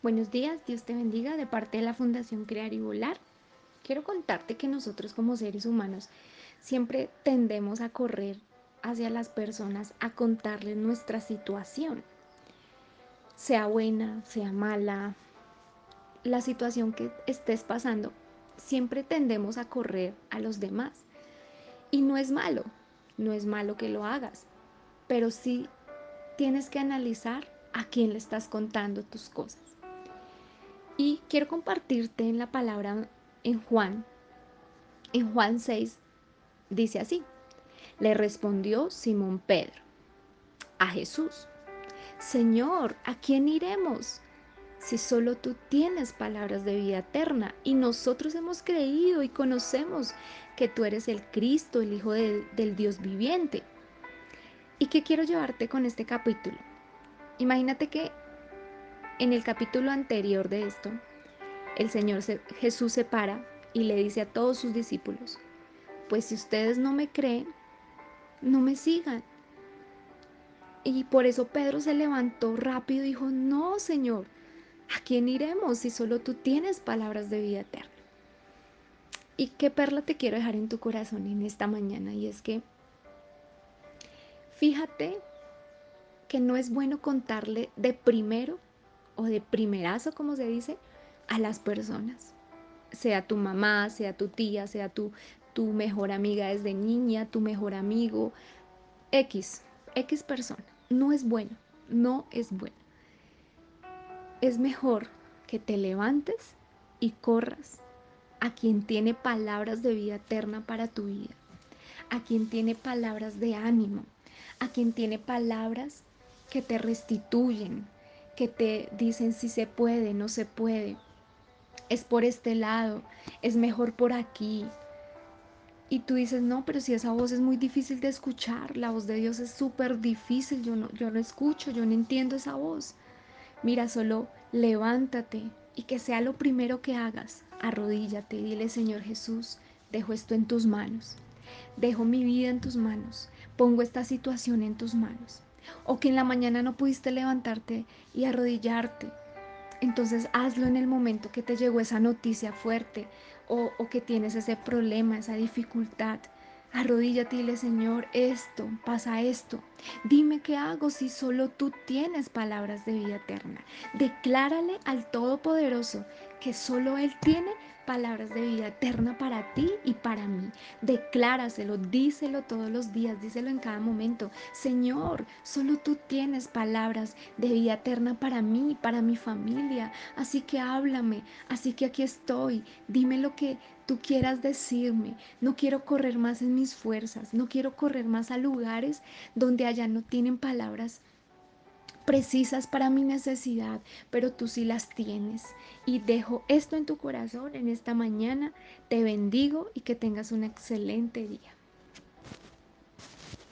Buenos días, Dios te bendiga de parte de la Fundación Crear y Volar. Quiero contarte que nosotros como seres humanos siempre tendemos a correr hacia las personas a contarles nuestra situación, sea buena, sea mala, la situación que estés pasando, siempre tendemos a correr a los demás. Y no es malo, no es malo que lo hagas, pero sí tienes que analizar a quién le estás contando tus cosas. Y quiero compartirte en la palabra en Juan, en Juan 6, dice así, le respondió Simón Pedro a Jesús, Señor, ¿a quién iremos? Si solo tú tienes palabras de vida eterna y nosotros hemos creído y conocemos que tú eres el Cristo, el Hijo del Dios viviente. ¿Y qué quiero llevarte con este capítulo? Imagínate que en el capítulo anterior de esto, el Señor Jesús se para y le dice a todos sus discípulos, pues si ustedes no me creen, no me sigan. Y por eso Pedro se levantó rápido y dijo, no, Señor, ¿a quién iremos si solo tú tienes palabras de vida eterna? Y qué perla te quiero dejar en tu corazón en esta mañana, y es que fíjate que no es bueno contarle de primero o de primerazo, como se dice, a las personas. Sea tu mamá, sea tu tía, sea tu, tu mejor amiga desde niña, tu mejor amigo, X, X persona. No es bueno, no es bueno. Es mejor que te levantes y corras a quien tiene palabras de vida eterna para tu vida, a quien tiene palabras de ánimo, a quien tiene palabras que te restituyen, que te dicen si se puede, no se puede, es por este lado, es mejor por aquí. Y tú dices, no, pero si esa voz es muy difícil de escuchar, la voz de Dios es súper difícil, yo no, yo no escucho, yo no entiendo esa voz. Mira, solo levántate y que sea lo primero que hagas, arrodíllate y dile, Señor Jesús, dejo esto en tus manos, dejo mi vida en tus manos, pongo esta situación en tus manos o que en la mañana no pudiste levantarte y arrodillarte. Entonces hazlo en el momento que te llegó esa noticia fuerte o, o que tienes ese problema, esa dificultad. Arrodíllate y dile, Señor, esto, pasa esto. Dime qué hago si solo tú tienes palabras de vida eterna. Declárale al Todopoderoso que solo Él tiene palabras de vida eterna para ti y para mí. Decláraselo, díselo todos los días, díselo en cada momento. Señor, solo tú tienes palabras de vida eterna para mí, para mi familia. Así que háblame, así que aquí estoy. Dime lo que tú quieras decirme. No quiero correr más en mis fuerzas, no quiero correr más a lugares donde allá no tienen palabras precisas para mi necesidad, pero tú sí las tienes. Y dejo esto en tu corazón en esta mañana. Te bendigo y que tengas un excelente día.